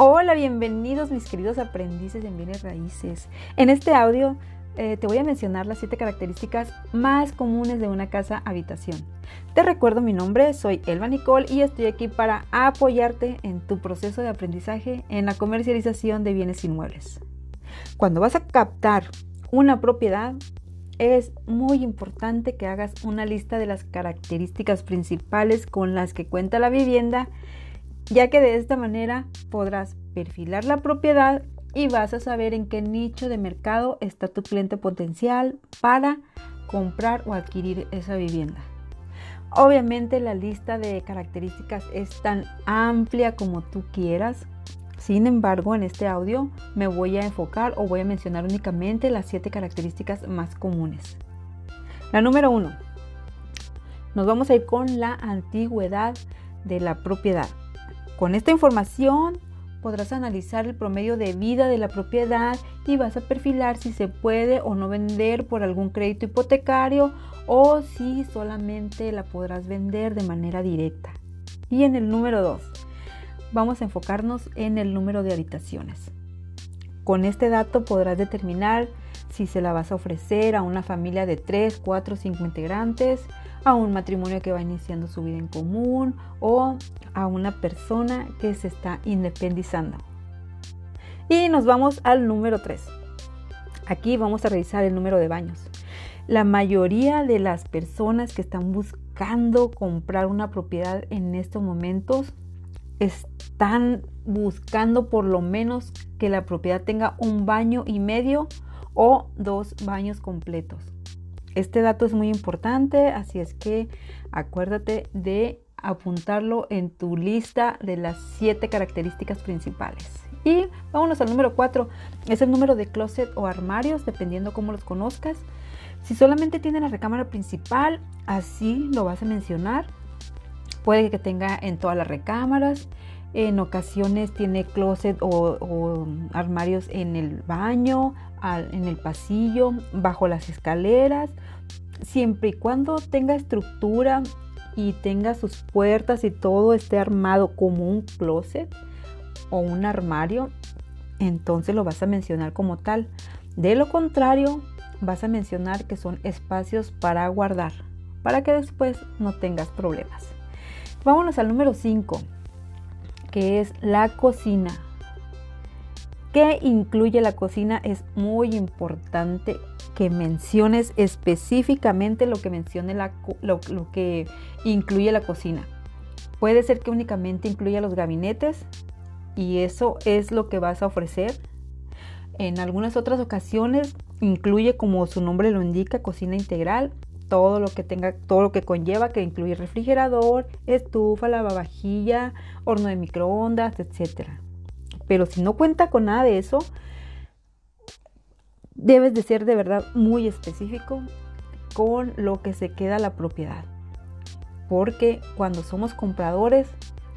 Hola, bienvenidos mis queridos aprendices en bienes raíces. En este audio eh, te voy a mencionar las siete características más comunes de una casa habitación. Te recuerdo mi nombre, soy Elba Nicole y estoy aquí para apoyarte en tu proceso de aprendizaje en la comercialización de bienes inmuebles. Cuando vas a captar una propiedad, es muy importante que hagas una lista de las características principales con las que cuenta la vivienda ya que de esta manera podrás perfilar la propiedad y vas a saber en qué nicho de mercado está tu cliente potencial para comprar o adquirir esa vivienda. Obviamente la lista de características es tan amplia como tú quieras. Sin embargo, en este audio me voy a enfocar o voy a mencionar únicamente las siete características más comunes. La número uno. Nos vamos a ir con la antigüedad de la propiedad. Con esta información podrás analizar el promedio de vida de la propiedad y vas a perfilar si se puede o no vender por algún crédito hipotecario o si solamente la podrás vender de manera directa. Y en el número 2, vamos a enfocarnos en el número de habitaciones. Con este dato podrás determinar si se la vas a ofrecer a una familia de 3, 4, 5 integrantes, a un matrimonio que va iniciando su vida en común o a una persona que se está independizando. Y nos vamos al número 3. Aquí vamos a revisar el número de baños. La mayoría de las personas que están buscando comprar una propiedad en estos momentos están buscando por lo menos que la propiedad tenga un baño y medio o dos baños completos. Este dato es muy importante, así es que acuérdate de apuntarlo en tu lista de las siete características principales. Y vámonos al número 4, es el número de closet o armarios, dependiendo cómo los conozcas. Si solamente tiene la recámara principal, así lo vas a mencionar. Puede que tenga en todas las recámaras. En ocasiones tiene closet o, armarios en el baño, en el pasillo, bajo las escaleras. Siempre y cuando tenga estructura y tenga sus puertas y todo esté armado como un closet o un armario, entonces lo vas a mencionar como tal. De lo contrario, vas a mencionar que son espacios para guardar, para que después no tengas problemas. Vámonos al número 5 que es la cocina. ¿Qué incluye la cocina? Es muy importante que menciones específicamente lo que mencione la, lo, que incluye la cocina. Puede ser que únicamente incluya los gabinetes y eso es lo que vas a ofrecer. En algunas otras ocasiones incluye, como su nombre lo indica, cocina integral todo lo que tenga, todo lo que conlleva, que incluye refrigerador, estufa, lavavajilla, horno de microondas, etc. Pero si no cuenta con nada de eso, debes de ser de verdad muy específico con lo que se queda la propiedad. Porque cuando somos compradores,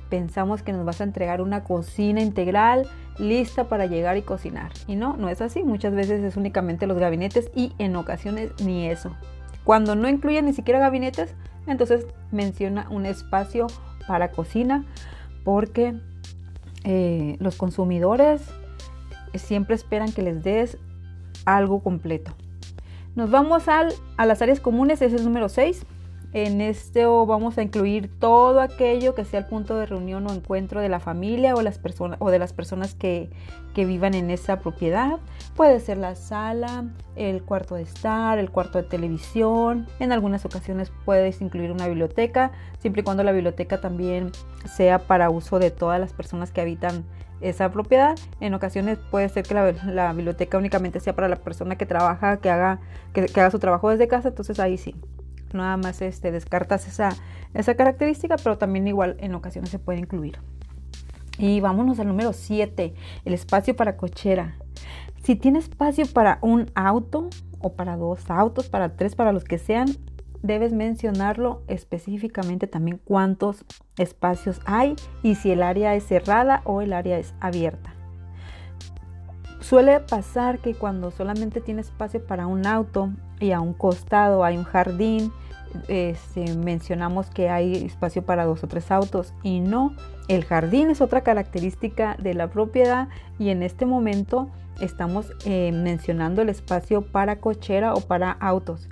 pensamos que nos vas a entregar una cocina integral lista para llegar y cocinar. Y no, no es así. Muchas veces es únicamente los gabinetes y en ocasiones ni eso. Cuando no incluye ni siquiera gabinetes, entonces menciona un espacio para cocina porque eh, los consumidores siempre esperan que les des algo completo. Nos vamos al, a las áreas comunes, ese es el número 6. En esto vamos a incluir todo aquello que sea el punto de reunión o encuentro de la familia o, las o de las personas que, que vivan en esa propiedad. Puede ser la sala, el cuarto de estar, el cuarto de televisión. En algunas ocasiones puedes incluir una biblioteca, siempre y cuando la biblioteca también sea para uso de todas las personas que habitan esa propiedad. En ocasiones puede ser que la, biblioteca únicamente sea para la persona que trabaja, que haga, que haga su trabajo desde casa, entonces ahí sí nada más este, descartas esa, esa característica, pero también igual en ocasiones se puede incluir. Y vámonos al número 7, el espacio para cochera. Si tiene espacio para un auto o para dos autos, para tres, para los que sean, debes mencionarlo específicamente también cuántos espacios hay y si el área es cerrada o el área es abierta. Suele pasar que cuando solamente tiene espacio para un auto y a un costado hay un jardín este, mencionamos que hay espacio para dos o tres autos y no, el jardín es otra característica de la propiedad y en este momento estamos eh, mencionando el espacio para cochera o para autos.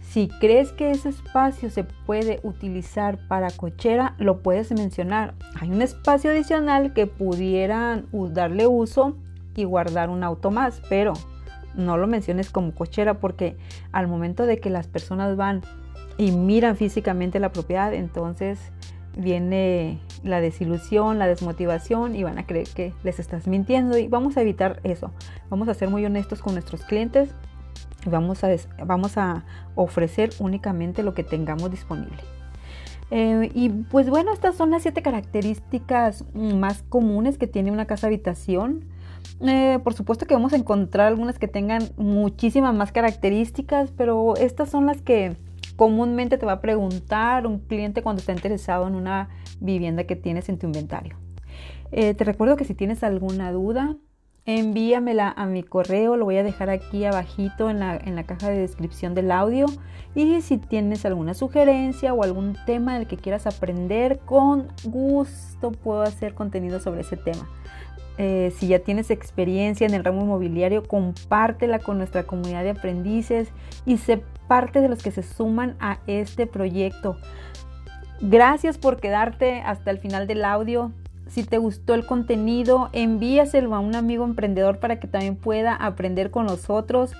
Si crees que ese espacio se puede utilizar para cochera, lo puedes mencionar. Hay un espacio adicional que pudieran darle uso y guardar un auto más, pero no lo menciones como cochera porque al momento de que las personas van y miran físicamente la propiedad, entonces viene la desilusión, la desmotivación y van a creer que les estás mintiendo y vamos a evitar eso. Vamos a ser muy honestos con nuestros clientes y vamos a, vamos a ofrecer únicamente lo que tengamos disponible. Eh, y pues bueno, estas son las siete características más comunes que tiene una casa habitación. Eh, por supuesto que vamos a encontrar algunas que tengan muchísimas más características, pero estas son las que comúnmente te va a preguntar un cliente cuando está interesado en una vivienda que tienes en tu inventario. Eh, te recuerdo que si tienes alguna duda, envíamela a mi correo, lo voy a dejar aquí abajito en la, en la caja de descripción del audio. Y si tienes alguna sugerencia o algún tema del que quieras aprender, con gusto puedo hacer contenido sobre ese tema. Eh, si ya tienes experiencia en el ramo inmobiliario, compártela con nuestra comunidad de aprendices y sé parte de los que se suman a este proyecto. Gracias por quedarte hasta el final del audio. Si te gustó el contenido, envíaselo a un amigo emprendedor para que también pueda aprender con nosotros.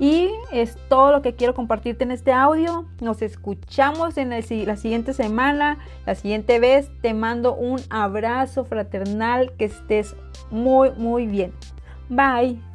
Y es todo lo que quiero compartirte en este audio. Nos escuchamos en la siguiente semana, la siguiente vez. Te mando un abrazo fraternal, que estés muy, muy bien. Bye.